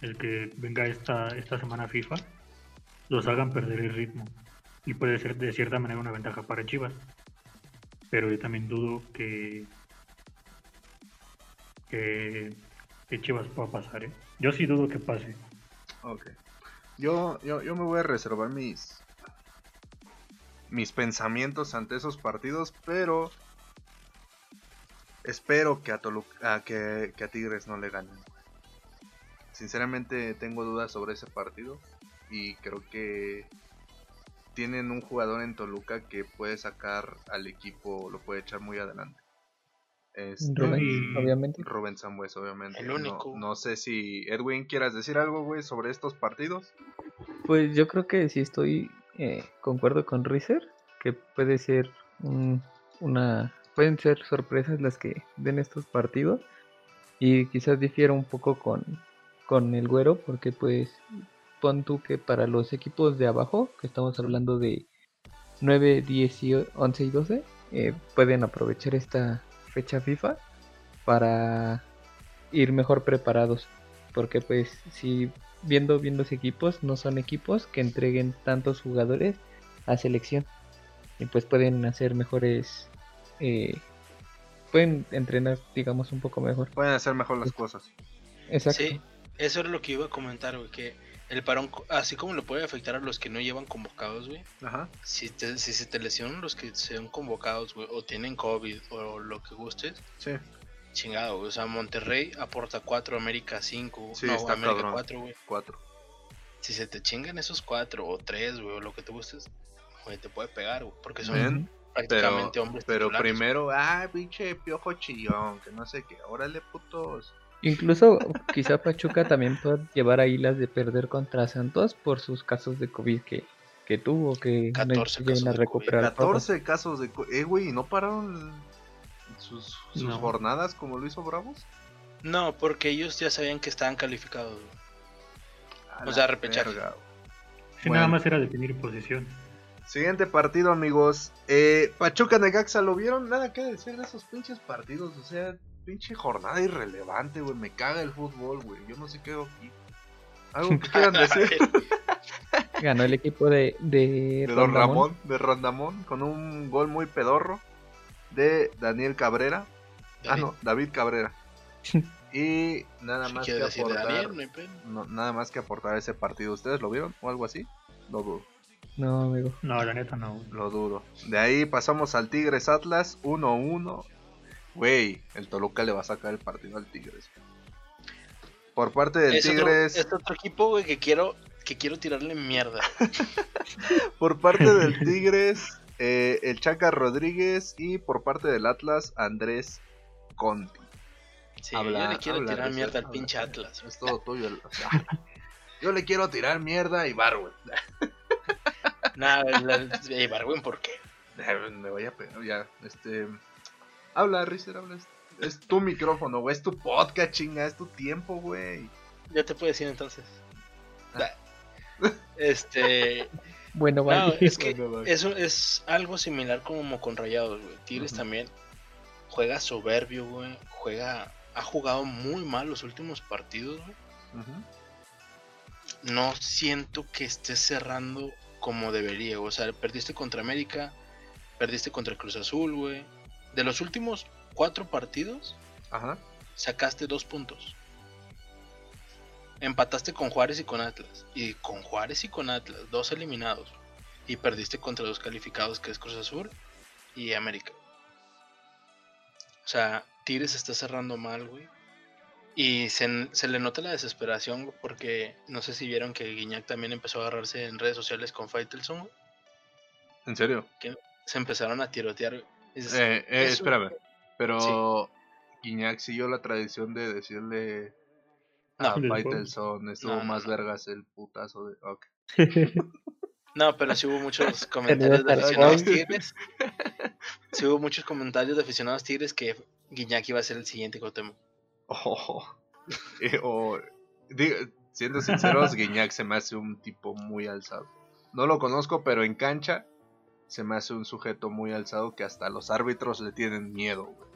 el que venga esta, esta semana FIFA los hagan perder el ritmo. Y puede ser de cierta manera una ventaja para Chivas. Pero yo también dudo que, que, que Chivas pueda pasar. ¿eh? Yo sí dudo que pase. Ok. Yo, yo, yo me voy a reservar mis mis pensamientos ante esos partidos, pero espero que a Toluca, a que, que a Tigres no le ganen. Sinceramente tengo dudas sobre ese partido y creo que tienen un jugador en Toluca que puede sacar al equipo, lo puede echar muy adelante. Este, Rubén, obviamente. Rubén Sambues, obviamente. El No- único. No, sé si Edwin quieras decir algo, güey, sobre estos partidos. Pues yo creo que sí estoy, eh, concuerdo con Rizer, que puede ser un- una, pueden ser sorpresas las que den estos partidos. Y quizás difiera un poco con, con el güero porque pues pon tú que para los equipos de abajo, que estamos hablando de 9, 10, y o- 11 y 12, eh, pueden aprovechar esta fecha FIFA para ir mejor preparados. Porque pues si viendo viendo los equipos no son equipos que entreguen tantos jugadores a selección y pues pueden hacer mejores eh, pueden entrenar digamos un poco mejor Pueden hacer mejor las cosas. exacto Sí, eso era lo que iba a comentar, güey, que el parón, así como le puede afectar a los que no llevan convocados, güey, Ajá. si, te- si se te lesionan los que sean convocados, güey, o tienen COVID o lo que gustes, Sí. Chingado, güey, o sea, Monterrey aporta 4, América 5, Sí, no, está América cabrón. 4, güey. Cuatro. Si se te chingan esos 4 o 3, güey, o lo que te gustes, güey, te puede pegar, güey, porque son Ven, Pero, prácticamente hombres pero titulares, güey. primero, ah, pinche piojo chillón, que no sé qué. Órale, putos. incluso quizá Pachuca también pueda llevar ahí las de perder contra Santos por sus casos de COVID que, que tuvo que no 14 lleguen casos a de recuperar todo. 14 casos de. co- Eh, güey, ¿y no pararon sus, sus No. jornadas como lo hizo Bravos? No, porque ellos ya sabían que estaban calificados. A O sea, verga. Sí, Bueno. nada más era definir posición. Siguiente partido, amigos. Eh, Pachuca Necaxa, ¿lo vieron? Nada que decir de esos pinches partidos. O sea, pinche jornada irrelevante, güey. Me caga el fútbol, güey. Yo no sé qué hago aquí. ¿Algo que quieran decir? Ganó el equipo de, de, de Don Rondamón. Ramón, de Rondamón, con un gol muy pedorro de Daniel Cabrera. Ah, no, David Cabrera. Y nada más que aportar. Daniel, no hay pedo. no- nada más que aportar a ese partido. ¿Ustedes lo vieron o algo así? Lo dudo. No, amigo. No, la neta no. Lo dudo. De ahí pasamos al Tigres Atlas 1-1. Güey, el Toluca le va a sacar el partido al Tigres. Por parte del Es otro, Tigres, es otro equipo, güey, que quiero, que quiero tirarle mierda. por parte del Tigres, eh, el Chaca Rodríguez y por parte del Atlas, Andrés Conti. Sí, Habla- yo le quiero habla, tirar mierda al pinche Atlas. Es todo tuyo. el- o sea, yo le quiero tirar mierda y Barwen. Nada, la- ey, Barwen, ¿por qué? Me voy a pegar ya. Este. Habla, Rizer, habla. Es, es tu micrófono, güey. Es tu podcast, chinga. Es tu tiempo, güey. Ya te puedo decir entonces. Ah. Este. Bueno, No, vale. es que Bueno, eso es algo similar como con Rayados, güey. Tigres también juega soberbio, güey. Juega. Ha jugado muy mal los últimos partidos, güey. No siento que esté cerrando como debería. O sea, perdiste contra América, perdiste contra Cruz Azul, güey. De los últimos cuatro partidos, Ajá. sacaste dos puntos. Empataste con Juárez y con Atlas. Y con Juárez y con Atlas, dos eliminados. Y perdiste contra dos calificados, que es Cruz Azul y América. O sea, Tigres está cerrando mal, güey. Y se, se le nota la desesperación porque no sé si vieron que Guiñac también empezó a agarrarse en redes sociales con Faitelson. güey. ¿En serio? Se empezaron a tirotear. Dices, Eh, eh, espérame. Pero. Guiñac siguió la tradición de decirle. A No. Faitelson estuvo No, más no. vergas el putazo de. Ok. No, pero sí hubo muchos comentarios de aficionados tigres. Sí hubo muchos comentarios de aficionados tigres que Guiñac iba a ser el siguiente Cuauhtémoc. Oh. Eh, o- digo, siendo sinceros, Guiñac se me hace un tipo muy alzado. No lo conozco, pero en cancha se me hace un sujeto muy alzado que hasta los árbitros le tienen miedo. güey.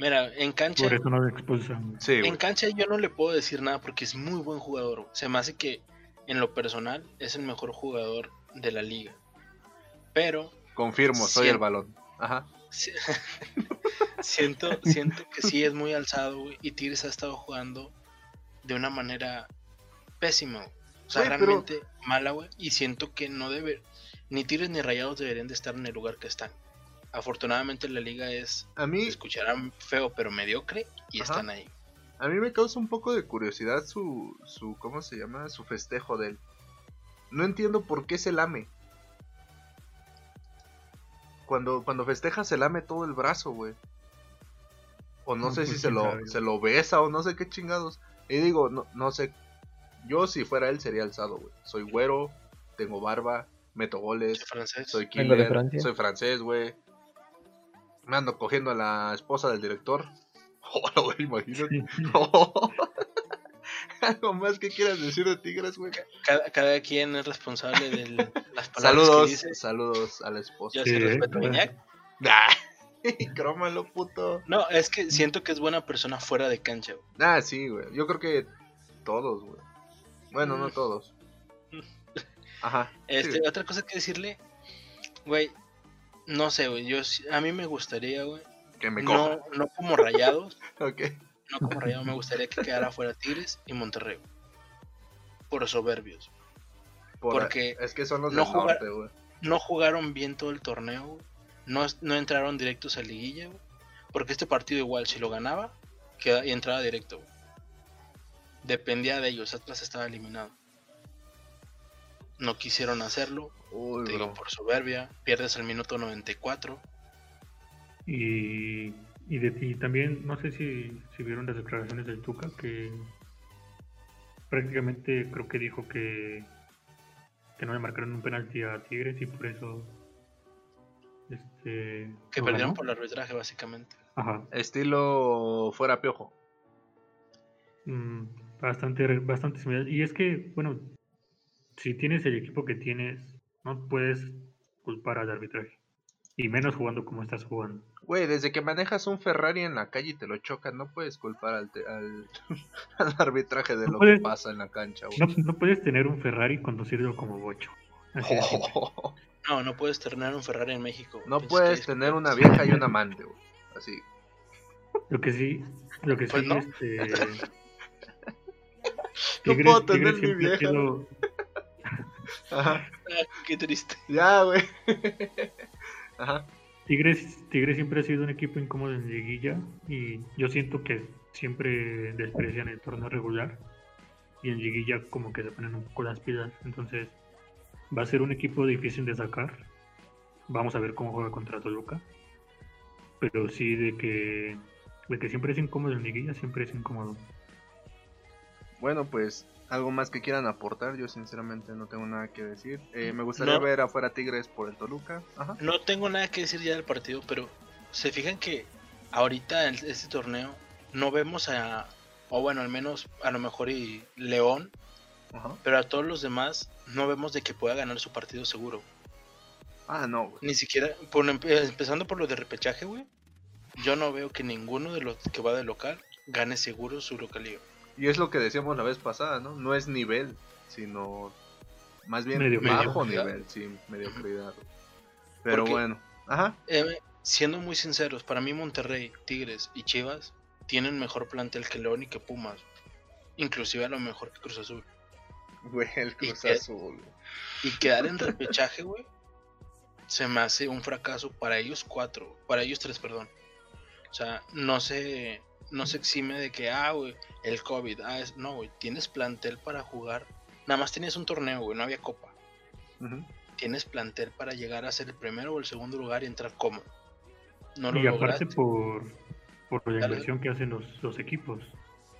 Mira, en cancha, Por eso no lo expulsan. güey. Sí, en cancha yo no le puedo decir nada porque es muy buen jugador. Se me hace que en lo personal es el mejor jugador de la liga. Pero Confirmo, soy el balón. Ajá. si- siento, siento que sí es muy alzado, güey. Y Tigres ha estado jugando de una manera pésima, güey. O sea, pero- realmente mala, güey. Y siento que no debe. Ni Tigres ni Rayados deberían de estar en el lugar que están. Afortunadamente la liga es, A mí, escucharán feo, pero mediocre. Y Ajá. están ahí. a mí me causa un poco de curiosidad su, su, ¿cómo se llama? Su festejo de él. No entiendo por qué se lame. Cuando, cuando festeja se lame todo el brazo, güey. O no, No, sé pues, si se lo, sabe. se lo besa o no sé qué chingados. Y digo, no, no sé. Yo si fuera él sería alzado, güey. Soy güero, tengo barba, meto goles, Soy killer, soy francés, güey. Me ando cogiendo a la esposa del director. Oh, güey, imagínate. Algo más que quieras decir de Tigres, güey. Cada, cada quien es responsable de las palabras Saludos, que dice. saludos a la esposa. Yo Sí, sí respeto a. Iñak. Nah, crómalo, puto. No, es que siento que es buena persona fuera de cancha. güey. Ah, sí, güey. Yo creo que todos, güey. Bueno, no Mm. todos. Ajá. Este, sí. otra cosa que decirle, güey, no sé, güey, yo a mí me gustaría, güey, Que me coja. no, no como rayados, Ok. no como rayados, me gustaría que quedara fuera Tigres y Monterrey. Por soberbios. Por- Porque es que son los no del jugar- norte, güey. No jugaron bien todo el torneo, güey. No, no entraron directos a liguilla, güey. Porque este partido igual, si lo ganaba, queda, y entraba directo, güey. Dependía de ellos, Atlas estaba eliminado. No quisieron hacerlo, Uy, te digo, bro. por soberbia. Pierdes al minuto 94. Y, y, de- y también, no sé si, si vieron las declaraciones del Tuca, que prácticamente creo que dijo que, que no le marcaron un penalti a Tigres y por eso este, Que perdieron ganó. por el arbitraje, básicamente. Ajá. Estilo fuera piojo. Mm, bastante, bastante similar. Y es que, bueno, si tienes el equipo que tienes, no puedes culpar al arbitraje. Y menos jugando como estás jugando. Güey, desde que manejas un Ferrari en la calle y te lo chocan, no puedes culpar al, te- al, al arbitraje de No lo puedes- que pasa en la cancha, güey. No, no puedes tener un Ferrari y conducirlo como bocho. Así de simple. No, no puedes tener un Ferrari en México. No puedes tener una vieja y un amante, güey. Así. Lo que sí, lo que Pues sí, no. este, No Tigres- puedo tener Tigres mi ha vieja, sido- Ajá. Ah, qué triste. Ya, güey. Ajá. Tigres, Tigres siempre ha sido un equipo incómodo en liguilla y yo siento que siempre desprecian el torneo regular y en liguilla como que se ponen un poco las pilas. Entonces va a ser un equipo difícil de sacar. Vamos a ver cómo juega contra Toluca. Pero sí de que, de que siempre es incómodo en liguilla, siempre es incómodo. Bueno, pues algo más que quieran aportar. Yo sinceramente no tengo nada que decir. Eh, me gustaría No. ver afuera Tigres por el Toluca. Ajá. No tengo nada que decir ya del partido, pero se fijan que ahorita en este torneo no vemos a, o bueno, al menos a lo mejor y León, Ajá. pero a todos los demás no vemos de que pueda ganar su partido seguro. Ah, no, güey. Ni siquiera, por, empe- empezando por lo de repechaje, güey, yo no veo que ninguno de los que va de local gane seguro su localidad. Y es lo que decíamos la vez pasada, ¿no? No es nivel, sino más bien Mediocridad. bajo nivel, sí, mediocridad. Pero Porque- bueno, ajá. Eh, siendo muy sinceros, para mí Monterrey, Tigres y Chivas tienen mejor plantel que León y que Pumas. Inclusive a lo mejor que Cruz Azul. Güey, el ¿Y Cruz? Azul. güey. Y quedar en repechaje, güey, se me hace un fracaso para ellos cuatro, para ellos tres, perdón. O sea, no se, no se exime de que, ah, güey, el COVID, ah, es, no, güey, tienes plantel para jugar. Nada más tenías un torneo, güey, no había copa. Tienes plantel para llegar a ser el primero o el segundo lugar y entrar cómodo. No lo Y aparte lograste. por, por la Dale. inversión que hacen los, los equipos.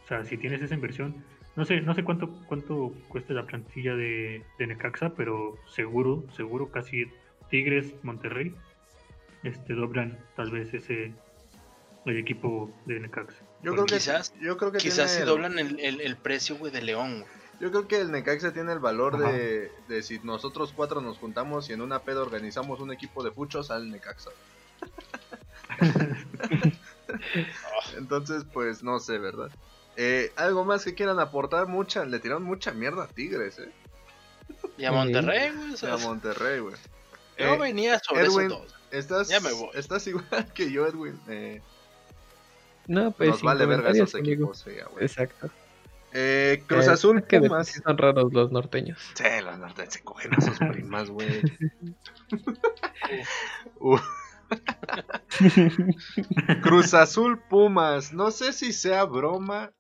O sea, si tienes esa inversión, no sé, no sé cuánto, cuánto cuesta la plantilla de, de Necaxa, pero seguro, seguro casi Tigres, Monterrey, este doblan tal vez ese el equipo de Necaxa. Yo creo que Quizás- yo creo que Quizás si el- doblan el, el- el precio, güey, de León, güey. Yo creo que el Necaxa tiene el valor de, de si nosotros cuatro nos juntamos y en una peda organizamos un equipo de puchos al Necaxa. Entonces, pues no sé, ¿verdad? Eh, algo más que quieran aportar, mucha, le tiraron mucha mierda a Tigres, eh. Y a. Monterrey, güey. Y a Monterrey, güey. yo Eh, venía sobre Edwin, esos dos. Estás, Ya me voy. estás igual que yo, Edwin. Eh, No, pues nos vale verga esos amigo. equipos, sí, ya, güey. Exacto. Eh, Cruz Eh, Azul, Pumas. sí son raros los norteños. Sí, los norteños se cogen a sus primas, güey. Uh. Cruz Azul Pumas. No sé si sea broma,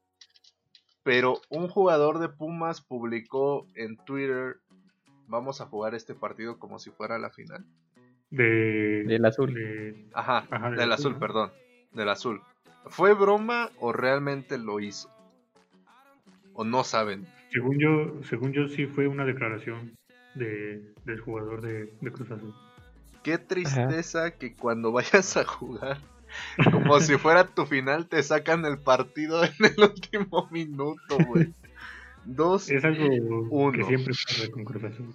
pero un jugador de Pumas publicó en Twitter: Vamos a jugar este partido como si fuera la final. De, Del azul. de- Ajá, Ajá, del, del azul, azul, ¿no? perdón. Del azul. ¿Fue broma o realmente lo hizo? ¿O no saben? Según yo, según yo sí fue una declaración de, del jugador de, de Cruz Azul. Qué tristeza que cuando vayas a jugar, como si fuera tu final, te sacan el partido en el último minuto, güey. Dos, Es algo Uno. que siempre pasa con Cruz Azul.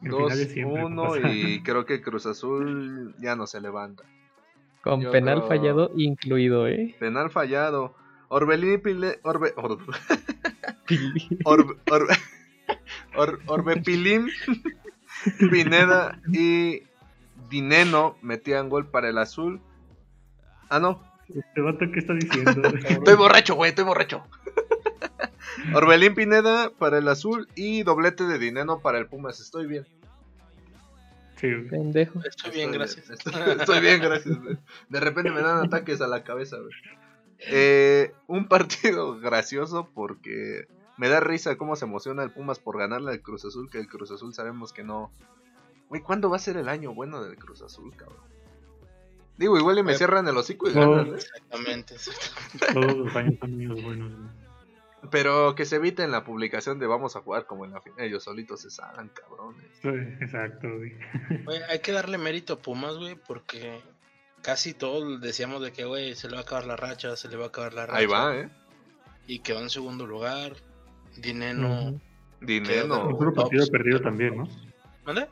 Uno pasa. y creo que Cruz Azul ya no se levanta. Con Yo penal creo- fallado incluido, ¿eh? Penal fallado. Orbelín Pile... Orbe... Or- Orbe... Orbe... Or- Orbepilín, Pineda y Dineno metían gol para el azul. Ah, no. Este vato, ¿qué está diciendo? Estoy borracho, güey, estoy borracho. Orbelín Pineda para el azul y doblete de Dineno para el Pumas. Estoy bien. Sí, Pendejo. Estoy bien, gracias. Estoy, estoy bien, gracias. güey. De repente me dan ataques a la cabeza, güey. Eh, un partido gracioso porque me da risa cómo se emociona el Pumas por ganarle al Cruz Azul, que el Cruz Azul sabemos que no. Güey, ¿cuándo va a ser el año bueno del Cruz Azul, cabrón? Digo, igual y me cierran el hocico y no. ganan, ¿eh? Exactamente, exactamente. todos los años son años buenos. güey. Pero que se eviten la publicación de vamos a jugar como en la final. Ellos solitos se salan, cabrones. Sí, Exacto, güey. Güey, hay que darle mérito a Pumas, güey, porque casi todos decíamos de que, güey, se le va a acabar la racha, se le va a acabar la racha. Ahí va, ¿eh? Y quedó en segundo lugar. Dineno. Ujú. Dinero. Un solo partido Tops, perdido pero- también, ¿no? ¿Mande?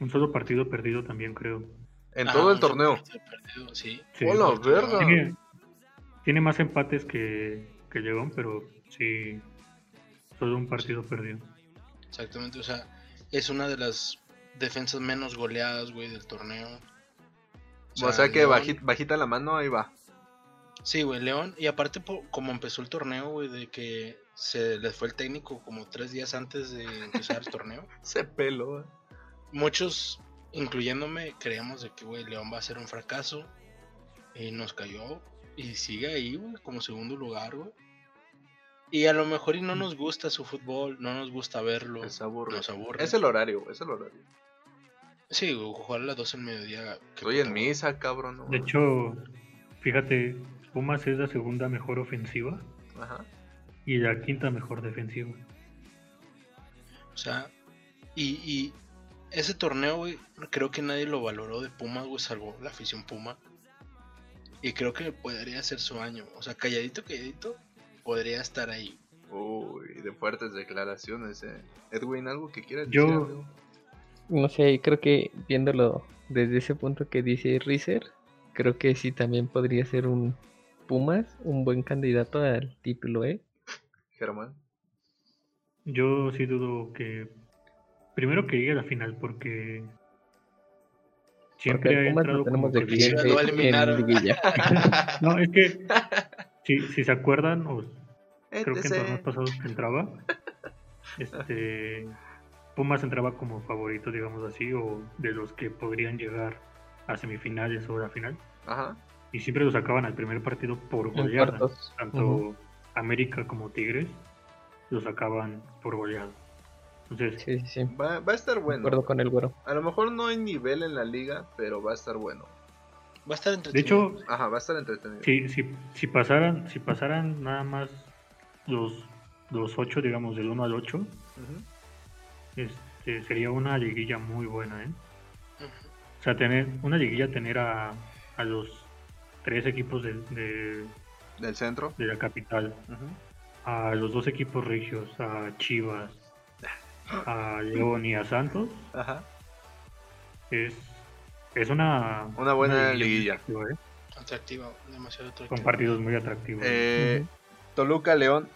Un solo partido perdido también, creo. En Ah, todo el un solo torneo. partido perdido, sí. Sí, ¡Hola, verga! Tiene, tiene más empates que, que León, pero sí, solo un partido perdido. Exactamente, o sea, es una de las defensas menos goleadas, güey, del torneo. O sea que León- bajita, bajita la mano, ahí va. Sí, güey, León. Y aparte, po- como empezó el torneo, güey, de que se les fue el técnico como tres días antes de empezar el torneo. Se pelo, ¿eh? Muchos, incluyéndome, creíamos de que, güey, León va a ser un fracaso. Y nos cayó. Y sigue ahí, güey, como segundo lugar, güey. Y a lo mejor y no nos gusta su fútbol, no nos gusta verlo. Es aburre. Nos aburre. Es el horario, es el horario. Sí, güey, jugar a las 12 del mediodía. Estoy en misa, cabrón. no De hecho, fíjate, Pumas es la segunda mejor ofensiva Ajá. y la quinta mejor defensiva. O sea, y, y ese torneo, güey, creo que nadie lo valoró de Pumas, güey, salvo la afición Puma. Y creo que podría ser su año. O sea, calladito, calladito, podría estar ahí. Uy, de fuertes declaraciones, eh. Edwin, ¿algo que quieras Yo- decir? amigo? No sé, creo que viéndolo desde ese punto que dice Rizer, creo que sí también podría ser un Pumas, un buen candidato al título, ¿eh? Germán. Yo sí dudo que. Primero que llegue a la final, porque. Siempre Porque ha entrado lo tenemos como de que eliminar. liguilla. No, es que. Si, si se acuerdan, o creo que en torneos pasados que entraba. Este. Pumas entraba como favorito, digamos así, o de los que podrían llegar a semifinales o a la final. Ajá. Y siempre lo sacaban al primer partido por goleada. Tanto. América como Tigres lo sacaban por goleada. Entonces, Sí, sí, sí. Va, va a estar De bueno. acuerdo con el güero. A lo mejor no hay nivel en la liga, pero va a estar bueno. Va a estar de entretenido. hecho, Ajá, va a estar entretenido. si, si, si pasaran, si pasaran nada más los, los ocho, digamos, del 1 al 8, Ujú. este, sería una liguilla muy buena, ¿eh? O sea, tener una liguilla, tener a, a los tres equipos de, de, Del centro. de la capital, a los dos equipos regios, a Chivas, a León y a Santos, Ajá. es, es una, Una buena muy liguilla. atractiva, ¿eh? Atractiva, demasiado atractiva. Con partidos muy atractivos. Eh, Toluca, León.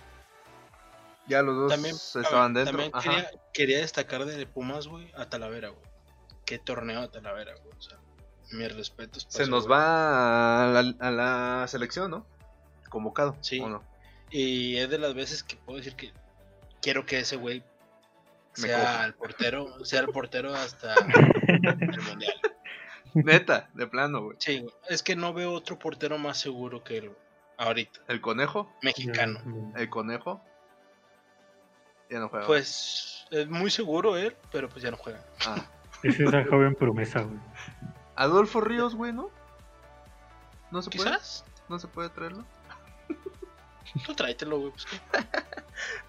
Ya los dos También, estaban dentro. también quería, quería destacar de Pumas, güey, a Talavera, güey. Qué torneo a Talavera, güey. O sea, mis respetos. Se nos güey. va a la, a la selección, ¿no? Convocado. Sí. ¿o no? Y es de las veces que puedo decir que quiero que ese güey sea el portero, sea el portero hasta el mundial. Neta, de plano, güey. Sí, güey. es que no veo otro portero más seguro que él ahorita, El conejo. mexicano. El conejo. Ya no juega. Pues es muy seguro él, pero pues ya no juega. Ah. Es esa joven promesa, güey. Adolfo Ríos, güey, ¿no? No se puede. Quizás. ¿No se puede traerlo? Tú tráetelo, güey. Pues.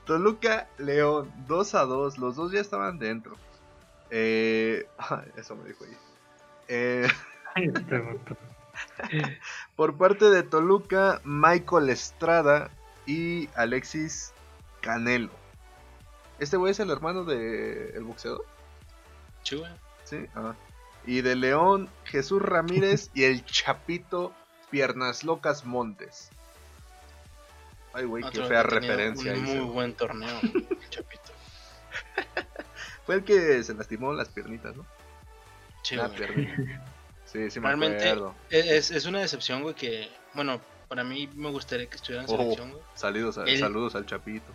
Toluca, León, 2 a 2. Los dos ya estaban dentro. Eh, eso me dijo ahí. Eh, por parte de Toluca, Michael Estrada y Alexis Canelo. ¿Este güey es el hermano del el boxeador? Güey. Sí. Ah. Y de León, Jesús Ramírez y el Chapito Piernas Locas Montes. Ay, güey, qué fea referencia Un muy buen torneo, el Chapito. Fue el que se lastimó las piernitas, ¿no? Sí, güey. piernita. Sí, sí me Realmente acuerdo. es, es una decepción, güey, que, bueno, para mí me gustaría que estuviera en Oh. selección, güey. Saludos, a- El- saludos al Chapito.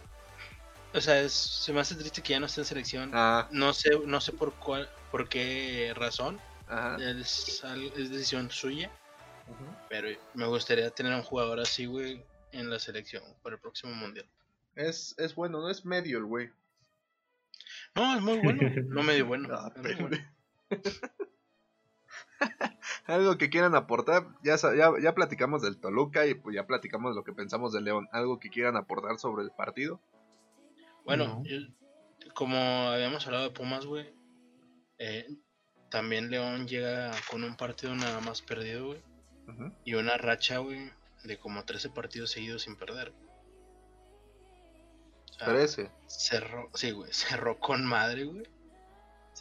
O sea, es, se me hace triste que ya no esté en selección. Ah, No sé, no sé por cuál, por qué razón. ajá. Es, es decisión suya. Ujú. Pero me gustaría tener a un jugador así, güey, en la selección para el próximo mundial. Es, es bueno, no es medio el güey. No, es muy bueno. No medio bueno. Ah, es muy bueno. Algo que quieran aportar, ya, ya, ya platicamos del Toluca y pues ya platicamos lo que pensamos del León. Algo que quieran aportar sobre el partido. Bueno, No. yo- como habíamos hablado de Pumas, güey, eh, también León llega con un partido nada más perdido, güey, y una racha, güey, de como 13 partidos seguidos sin perder. O sea, Parece. cerró, sí, güey, cerró con madre, güey.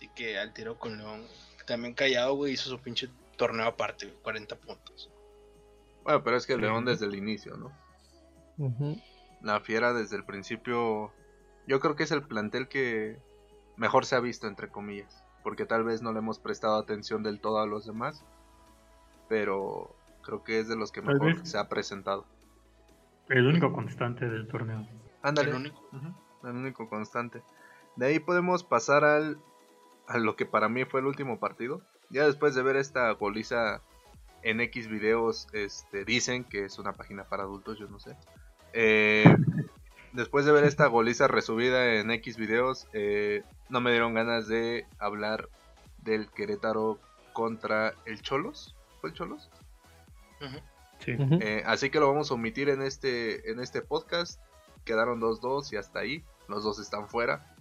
Así que al tiro con León. También callado, güey, hizo su pinche torneo aparte, güey, 40 puntos. Bueno, pero es que. León desde el inicio, ¿no? La Fiera desde el principio, yo creo que es el plantel que mejor se ha visto, entre comillas. Porque tal vez no le hemos prestado atención del todo a los demás. Pero creo que es de los que mejor vez. se ha presentado. El único constante del torneo. Ándale. El único. El único constante. De ahí podemos pasar al a lo que para mí fue el último partido. Ya después de ver esta goliza en X videos, este, dicen que es una página para adultos, yo no sé. Eh, después de ver esta goliza resubida en X videos, eh, no me dieron ganas de hablar del Querétaro contra el Cholos. ¿Fue el Cholos? Sí. Eh, así que lo vamos a omitir en este, en este podcast. Quedaron 2-2 y hasta ahí. Los dos están fuera.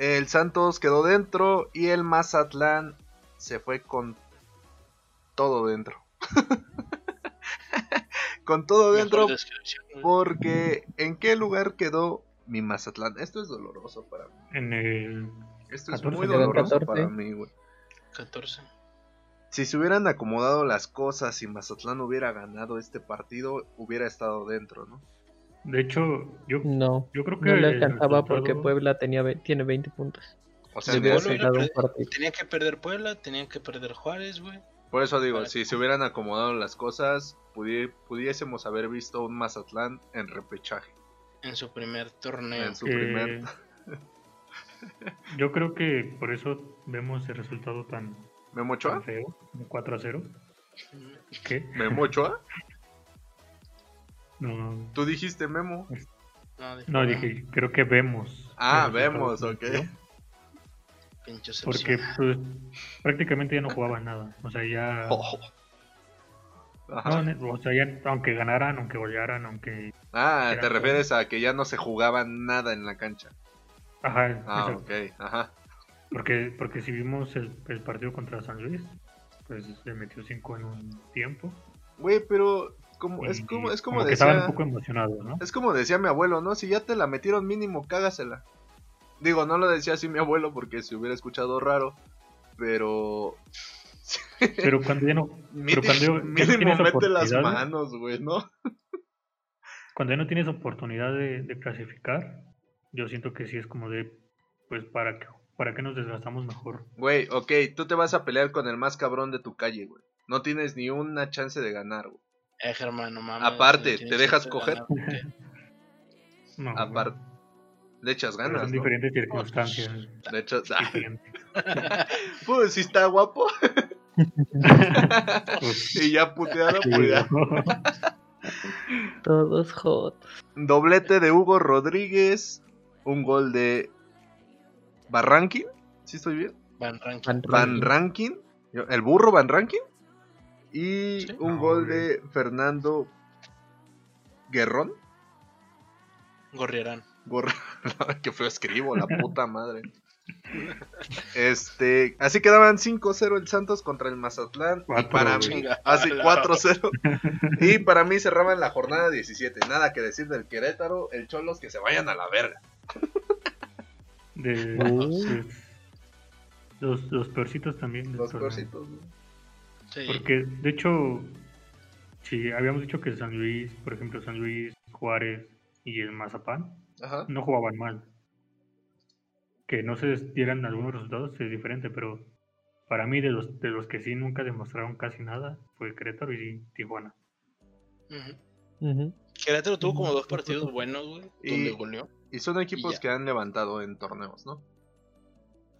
El Santos quedó dentro y el Mazatlán se fue con todo dentro. con todo dentro porque ¿en qué lugar quedó mi Mazatlán? Esto es doloroso para mí. En el. Esto es 14 muy doloroso 14. para mí, güey. 14. Si se hubieran acomodado las cosas y Mazatlán hubiera ganado este partido, hubiera estado dentro, ¿no? De hecho, yo, No, yo creo que. no le alcanzaba porque Puebla tenía ve- tiene 20 puntos. O sea, partido. Tenían que perder Puebla, tenían que perder Juárez, güey. Por eso digo, Para si que- se hubieran acomodado las cosas, pudi- pudiésemos haber visto un Mazatlán en repechaje. En su primer torneo. En su Eh, primer. Yo creo que por eso vemos el resultado tan, ¿Memo tan Ochoa? feo, de 4 a 0. ¿Qué? ¿Memo Ochoa? No, Tú dijiste Memo. No, dije, creo que vemos. Ah, vemos, ok. Porque pues, prácticamente ya no jugaba nada. O sea, ya. Oh. No, o sea, ya, aunque ganaran, aunque golearan, aunque. Ah, te refieres a que ya no se jugaba nada en la cancha. Ajá, Ah, exacto. ok, ajá. Porque, porque si vimos el, el partido contra San Luis, pues le metió 5 en un tiempo. Güey, pero como, es como, es como, que estaban decía. un poco emocionados, ¿no? Es como decía mi abuelo, ¿no? Si ya te la metieron mínimo, cágasela. Digo, no lo decía así mi abuelo porque se hubiera escuchado raro. Pero. Pero cuando ya no, pero Mínimo, cuando ya no mínimo tienes mete las manos, güey, ¿no? cuando ya no tienes oportunidad de, de clasificar, yo siento que sí es como de, pues, ¿para qué, para qué nos desgastamos mejor? Güey, ok, tú te vas a pelear con el más cabrón de tu calle, güey. No tienes ni una chance de ganar, güey. Eh, Germán, no mames. Aparte, ¿te dejas coger? No, Aparte, le echas pero ganas, son ¿no? diferentes circunstancias. Le echas... Ah, pues si está guapo. Pues, y ya puteado, sí, pues ya. ¿no? Todos hot. Doblete de Hugo Rodríguez. Un gol de Barranquín. ¿Sí estoy bien? Van Ranking. Van Van Ranking. Rankin. El burro Van Rankin. Y Sí. un No, gol güey. de Fernando Guerrón. Gorriarán. Que feo escribo, la puta madre. Este, así quedaban 5-0 el Santos contra el Mazatlán. y Cuatro, para güey. mí, así la- 4-0. y para mí cerraban la jornada 17. Nada que decir del Querétaro, el Cholos que se vayan a la verga. De, pues, los, los peorcitos también. Los peorcitos. ¿no? Sí. Porque, de hecho, si habíamos dicho que San Luis, por ejemplo, San Luis, Juárez y el Mazapán Ajá. no jugaban mal. Que no se dieran algunos resultados es diferente, pero para mí, de los, de los que sí nunca demostraron casi nada, fue Querétaro y Tijuana. Ujú. Querétaro tuvo como dos partidos buenos, güey. Y- Donde goleó. Y son equipos que han levantado en torneos, ¿no?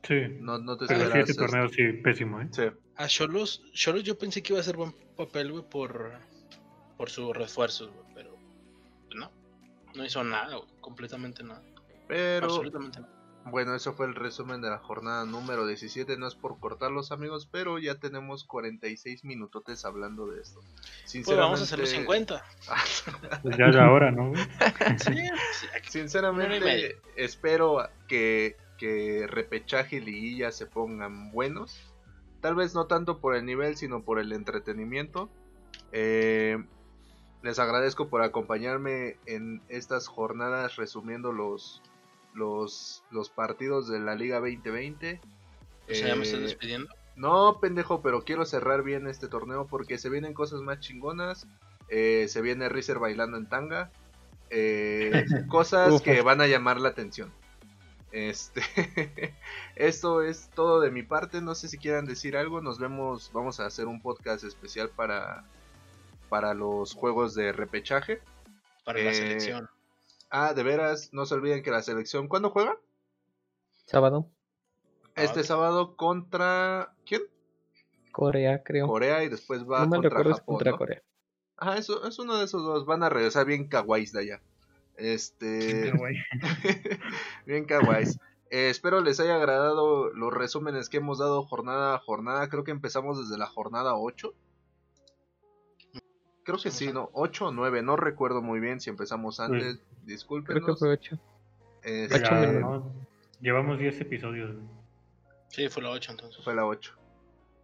Sí, No, no te pero siete este- torneos sí, pésimo, ¿eh? Sí. A Cholos, Cholos yo pensé que iba a hacer buen papel, güey, por, por sus refuerzos, güey, pero no. No hizo nada, güey, completamente nada. Pero Absolutamente nada. Bueno, eso fue el resumen de la jornada número 17. No es por cortarlos, amigos, pero ya tenemos 46 minutotes hablando de esto. Pues vamos a hacer los Sinceramente- 50. Pues ya es la hora, ¿no? Sí, sí, y Sinceramente, espero que, que repechaje y liguilla se pongan buenos. Tal vez no tanto por el nivel, sino por el entretenimiento. Eh, les agradezco por acompañarme en estas jornadas resumiendo los, los, los partidos de la Liga 2020. O sea, ya me estás Eh, despidiendo. no, pendejo, pero quiero cerrar bien este torneo porque se vienen cosas más chingonas. Eh, se viene Rizer bailando en tanga. eh, cosas que van a llamar la atención. Este, esto es todo de mi parte. No sé si quieran decir algo. Nos vemos. Vamos a hacer un podcast especial para para los juegos de repechaje. Para la eh, selección. Ah, de veras, no se olviden que la selección. ¿Cuándo juega? Sábado, Este Ah, sábado contra quién? Corea, creo. Corea y después va no me contra Japón. contra ¿no? Corea. Ajá, eso es uno de esos dos. Van a regresar bien kawaiis de allá. Este. Qué guay. bien kawaiis. Eh, espero les haya agradado los resúmenes que hemos dado jornada a jornada. Creo que empezamos desde la jornada 8. Creo que sí, ¿no? 8 o 9. No recuerdo muy bien si empezamos antes. Creo que fue 8. Este, Ya. ¿no? Llevamos 10 episodios. güey. Sí, fue la 8 entonces. Fue la 8.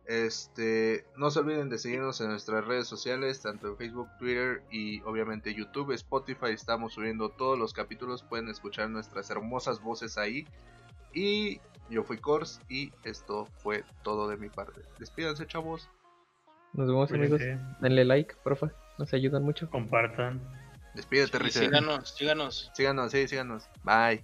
Este, no se olviden de seguirnos en nuestras redes sociales, tanto en Facebook, Twitter y obviamente YouTube, Spotify. Estamos subiendo todos los capítulos, pueden escuchar nuestras hermosas voces ahí. Y yo fui Kors y esto fue todo de mi parte. Despídanse, chavos. Nos vemos, amigos. Denle like, porfa. Nos ayudan mucho. compartan. Despídete, Rizel. síganos, síganos. Síganos, sí, síganos. Bye.